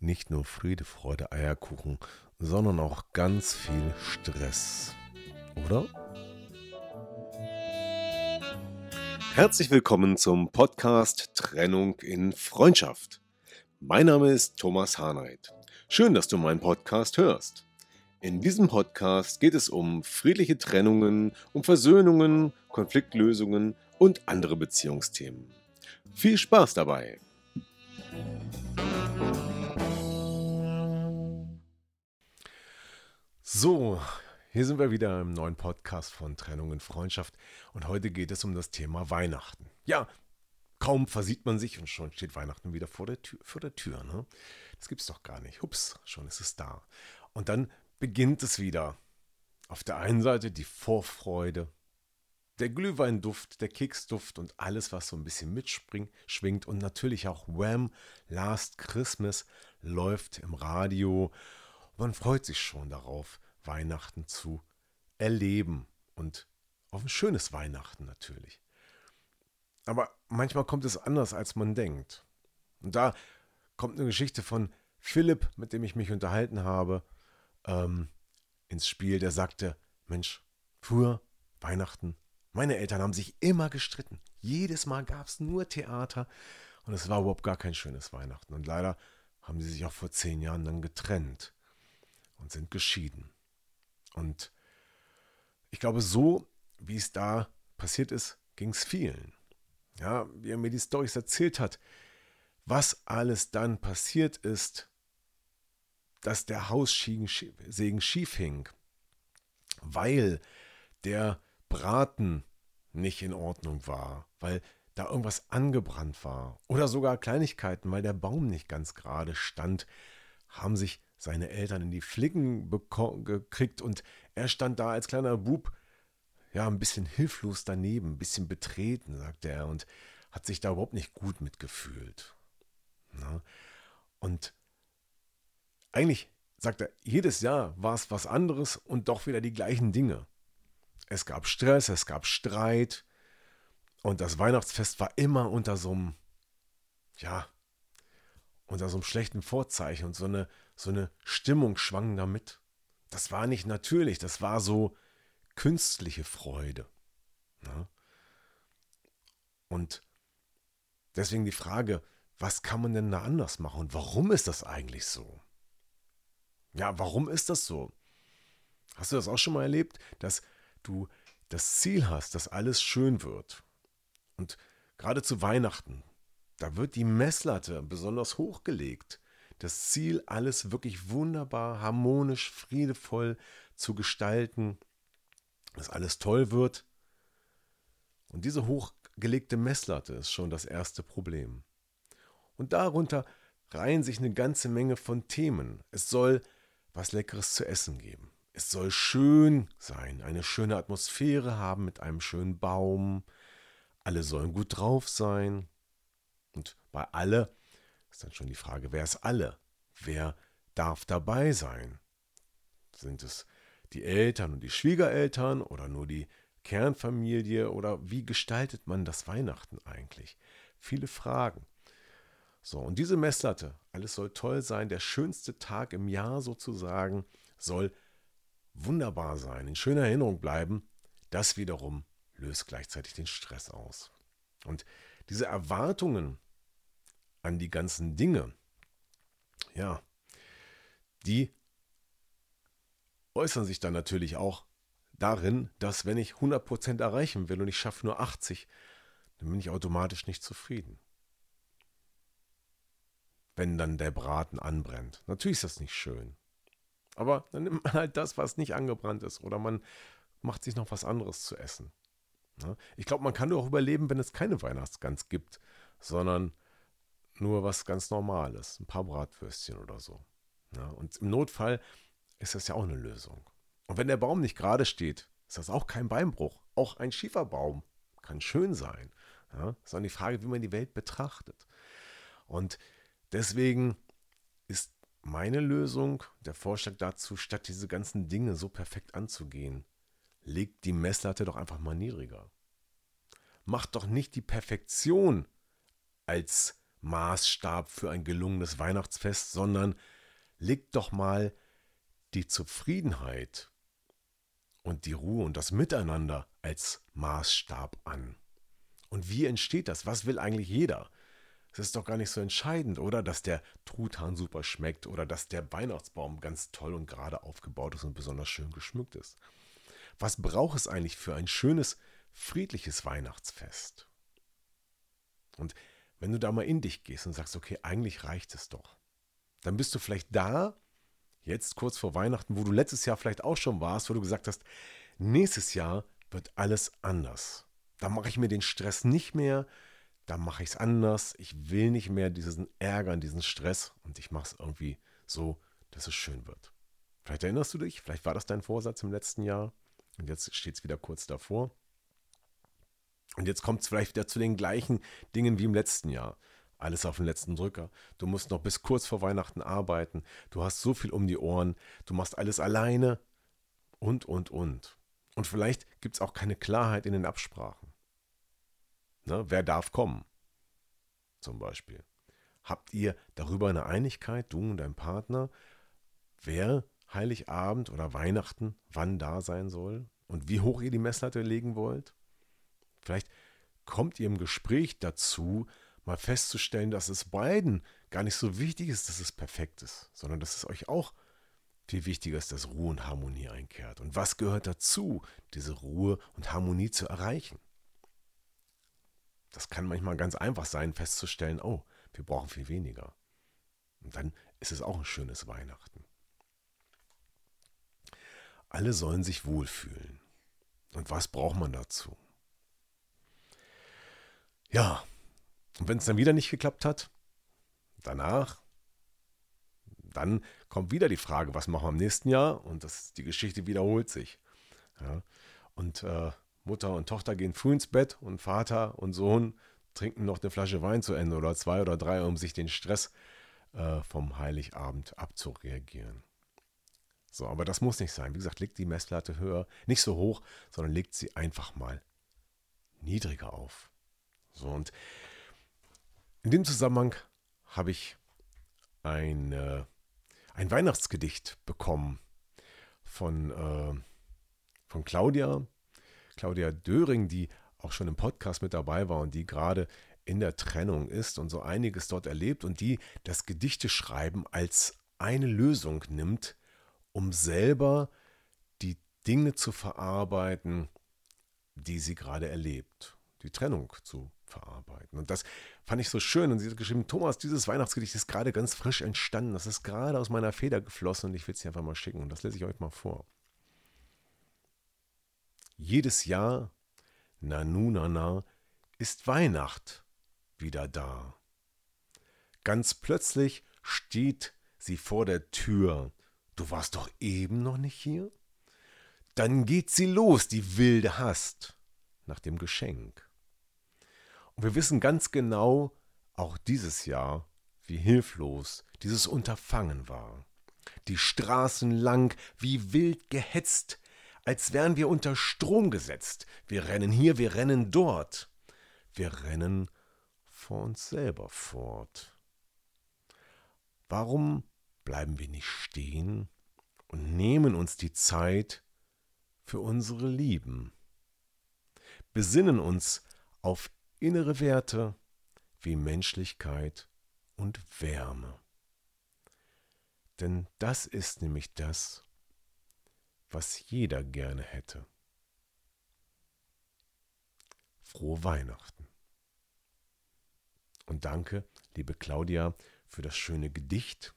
nicht nur Friede, Freude, Eierkuchen, sondern auch ganz viel Stress. Oder? Herzlich willkommen zum Podcast Trennung in Freundschaft. Mein Name ist Thomas Hahnreit. Schön, dass du meinen Podcast hörst. In diesem Podcast geht es um friedliche Trennungen, um Versöhnungen, Konfliktlösungen und andere Beziehungsthemen. Viel Spaß dabei! So, hier sind wir wieder im neuen Podcast von Trennung und Freundschaft und heute geht es um das Thema Weihnachten. Ja, kaum versieht man sich und schon steht Weihnachten wieder vor der Tür. Vor der Tür ne? Das gibt's doch gar nicht. Hups, schon ist es da. Und dann beginnt es wieder. Auf der einen Seite die Vorfreude, der Glühweinduft, der Keksduft und alles, was so ein bisschen mitschwingt und natürlich auch Wham! Last Christmas läuft im Radio. Man freut sich schon darauf, Weihnachten zu erleben und auf ein schönes Weihnachten natürlich. Aber manchmal kommt es anders, als man denkt. Und da kommt eine Geschichte von Philipp, mit dem ich mich unterhalten habe, ähm, ins Spiel. Der sagte, Mensch, früher Weihnachten, meine Eltern haben sich immer gestritten. Jedes Mal gab es nur Theater und es war überhaupt gar kein schönes Weihnachten. Und leider haben sie sich auch vor zehn Jahren dann getrennt und sind geschieden. Und ich glaube, so wie es da passiert ist, ging es vielen. Ja, wie er mir die Storys erzählt hat, was alles dann passiert ist, dass der Haussegen schief hing, weil der Braten nicht in Ordnung war, weil da irgendwas angebrannt war oder sogar Kleinigkeiten, weil der Baum nicht ganz gerade stand, haben sich seine Eltern in die Flicken gekriegt und er stand da als kleiner Bub, ja, ein bisschen hilflos daneben, ein bisschen betreten, sagte er, und hat sich da überhaupt nicht gut mitgefühlt. Na? Und eigentlich, sagt er, jedes Jahr war es was anderes und doch wieder die gleichen Dinge. Es gab Stress, es gab Streit und das Weihnachtsfest war immer unter so einem, ja, unter so einem schlechten Vorzeichen und so eine, so eine Stimmung schwang damit. Das war nicht natürlich, das war so künstliche Freude. Ne? Und deswegen die Frage, was kann man denn da anders machen und warum ist das eigentlich so? Ja, warum ist das so? Hast du das auch schon mal erlebt, dass du das Ziel hast, dass alles schön wird? Und gerade zu Weihnachten, da wird die Messlatte besonders hochgelegt. Das Ziel, alles wirklich wunderbar, harmonisch, friedevoll zu gestalten, dass alles toll wird. Und diese hochgelegte Messlatte ist schon das erste Problem. Und darunter reihen sich eine ganze Menge von Themen. Es soll was Leckeres zu essen geben. Es soll schön sein, eine schöne Atmosphäre haben mit einem schönen Baum. Alle sollen gut drauf sein. Und bei alle ist dann schon die Frage, wer ist alle? Wer darf dabei sein? Sind es die Eltern und die Schwiegereltern oder nur die Kernfamilie oder wie gestaltet man das Weihnachten eigentlich? Viele Fragen. So, und diese Messlatte, alles soll toll sein, der schönste Tag im Jahr sozusagen, soll wunderbar sein, in schöner Erinnerung bleiben. Das wiederum löst gleichzeitig den Stress aus. Und diese Erwartungen an die ganzen Dinge, ja, die äußern sich dann natürlich auch darin, dass wenn ich 100% erreichen will und ich schaffe nur 80, dann bin ich automatisch nicht zufrieden wenn dann der Braten anbrennt. Natürlich ist das nicht schön. Aber dann nimmt man halt das, was nicht angebrannt ist. Oder man macht sich noch was anderes zu essen. Ne? Ich glaube, man kann nur auch überleben, wenn es keine Weihnachtsgans gibt, sondern nur was ganz Normales. Ein paar Bratwürstchen oder so. Ja, und im Notfall ist das ja auch eine Lösung. Und wenn der Baum nicht gerade steht, ist das auch kein Beinbruch. Auch ein Schieferbaum kann schön sein. Ja, sondern die Frage, wie man die Welt betrachtet. Und deswegen ist meine Lösung, der Vorschlag dazu, statt diese ganzen Dinge so perfekt anzugehen, legt die Messlatte doch einfach mal niedriger. Macht doch nicht die Perfektion als Maßstab für ein gelungenes Weihnachtsfest, sondern legt doch mal die Zufriedenheit und die Ruhe und das Miteinander als Maßstab an. Und wie entsteht das? Was will eigentlich jeder? Es ist doch gar nicht so entscheidend, oder? Dass der Truthahn super schmeckt oder dass der Weihnachtsbaum ganz toll und gerade aufgebaut ist und besonders schön geschmückt ist. Was braucht es eigentlich für ein schönes, friedliches Weihnachtsfest? Und wenn du da mal in dich gehst und sagst, okay, eigentlich reicht es doch, dann bist du vielleicht da, jetzt kurz vor Weihnachten, wo du letztes Jahr vielleicht auch schon warst, wo du gesagt hast, nächstes Jahr wird alles anders. Da mache ich mir den Stress nicht mehr, da mache ich es anders. Ich will nicht mehr diesen Ärger, diesen Stress und ich mache es irgendwie so, dass es schön wird. Vielleicht erinnerst du dich, vielleicht war das dein Vorsatz im letzten Jahr und jetzt steht es wieder kurz davor. Und jetzt kommt es vielleicht wieder zu den gleichen Dingen wie im letzten Jahr. Alles auf den letzten Drücker. Du musst noch bis kurz vor Weihnachten arbeiten. Du hast so viel um die Ohren. Du machst alles alleine. Und, und, und. Und vielleicht gibt es auch keine Klarheit in den Absprachen. Ne? Wer darf kommen? Zum Beispiel. Habt ihr darüber eine Einigkeit, du und dein Partner, wer Heiligabend oder Weihnachten wann da sein soll und wie hoch ihr die Messlatte legen wollt? Vielleicht kommt ihr im Gespräch dazu, mal festzustellen, dass es beiden gar nicht so wichtig ist, dass es perfekt ist, sondern dass es euch auch viel wichtiger ist, dass Ruhe und Harmonie einkehrt. Und was gehört dazu, diese Ruhe und Harmonie zu erreichen? Das kann manchmal ganz einfach sein, festzustellen, oh, wir brauchen viel weniger. Und dann ist es auch ein schönes Weihnachten. Alle sollen sich wohlfühlen. Und was braucht man dazu? Ja, und wenn es dann wieder nicht geklappt hat, danach, dann kommt wieder die Frage, was machen wir im nächsten Jahr? Und das, die Geschichte wiederholt sich. Ja, und äh, Mutter und Tochter gehen früh ins Bett und Vater und Sohn trinken noch eine Flasche Wein zu Ende oder zwei oder drei, um sich den Stress äh, vom Heiligabend abzureagieren. So, aber das muss nicht sein. Wie gesagt, legt die Messlatte höher, nicht so hoch, sondern legt sie einfach mal niedriger auf. So, und in dem Zusammenhang habe ich ein, äh, ein Weihnachtsgedicht bekommen von, äh, von Claudia. Claudia Döring, die auch schon im Podcast mit dabei war und die gerade in der Trennung ist und so einiges dort erlebt und die das Gedichteschreiben als eine Lösung nimmt, um selber die Dinge zu verarbeiten, die sie gerade erlebt, die Trennung zu verarbeiten. Und das fand ich so schön. Und sie hat geschrieben, Thomas, dieses Weihnachtsgedicht ist gerade ganz frisch entstanden. Das ist gerade aus meiner Feder geflossen und ich will es dir einfach mal schicken. Und das lese ich euch mal vor. Jedes Jahr, Nanu Nana, ist Weihnacht wieder da. Ganz plötzlich steht sie vor der Tür. Du warst doch eben noch nicht hier? Dann geht sie los, die wilde Hast, nach dem Geschenk. Und wir wissen ganz genau, auch dieses Jahr, wie hilflos dieses Unterfangen war. Die Straßen lang, wie wild gehetzt, als wären wir unter Strom gesetzt. Wir rennen hier, wir rennen dort. Wir rennen vor uns selber fort. Warum bleiben wir nicht stehen und nehmen uns die Zeit für unsere Lieben? Besinnen uns auf innere Werte wie Menschlichkeit und Wärme. Denn das ist nämlich das, was jeder gerne hätte. Frohe Weihnachten. Und danke, liebe Claudia, für das schöne Gedicht.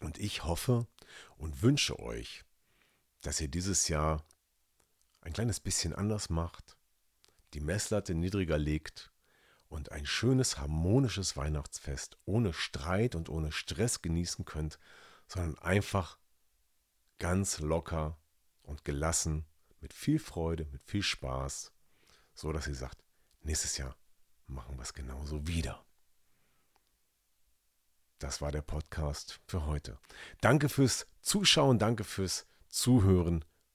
Und ich hoffe und wünsche euch, dass ihr dieses Jahr ein kleines bisschen anders macht, die Messlatte niedriger legt und ein schönes, harmonisches Weihnachtsfest ohne Streit und ohne Stress genießen könnt, sondern einfach ganz locker und gelassen, mit viel Freude, mit viel Spaß, so dass ihr sagt, nächstes Jahr machen wir es genauso wieder. Das war der Podcast für heute. Danke fürs Zuschauen, danke fürs Zuhören.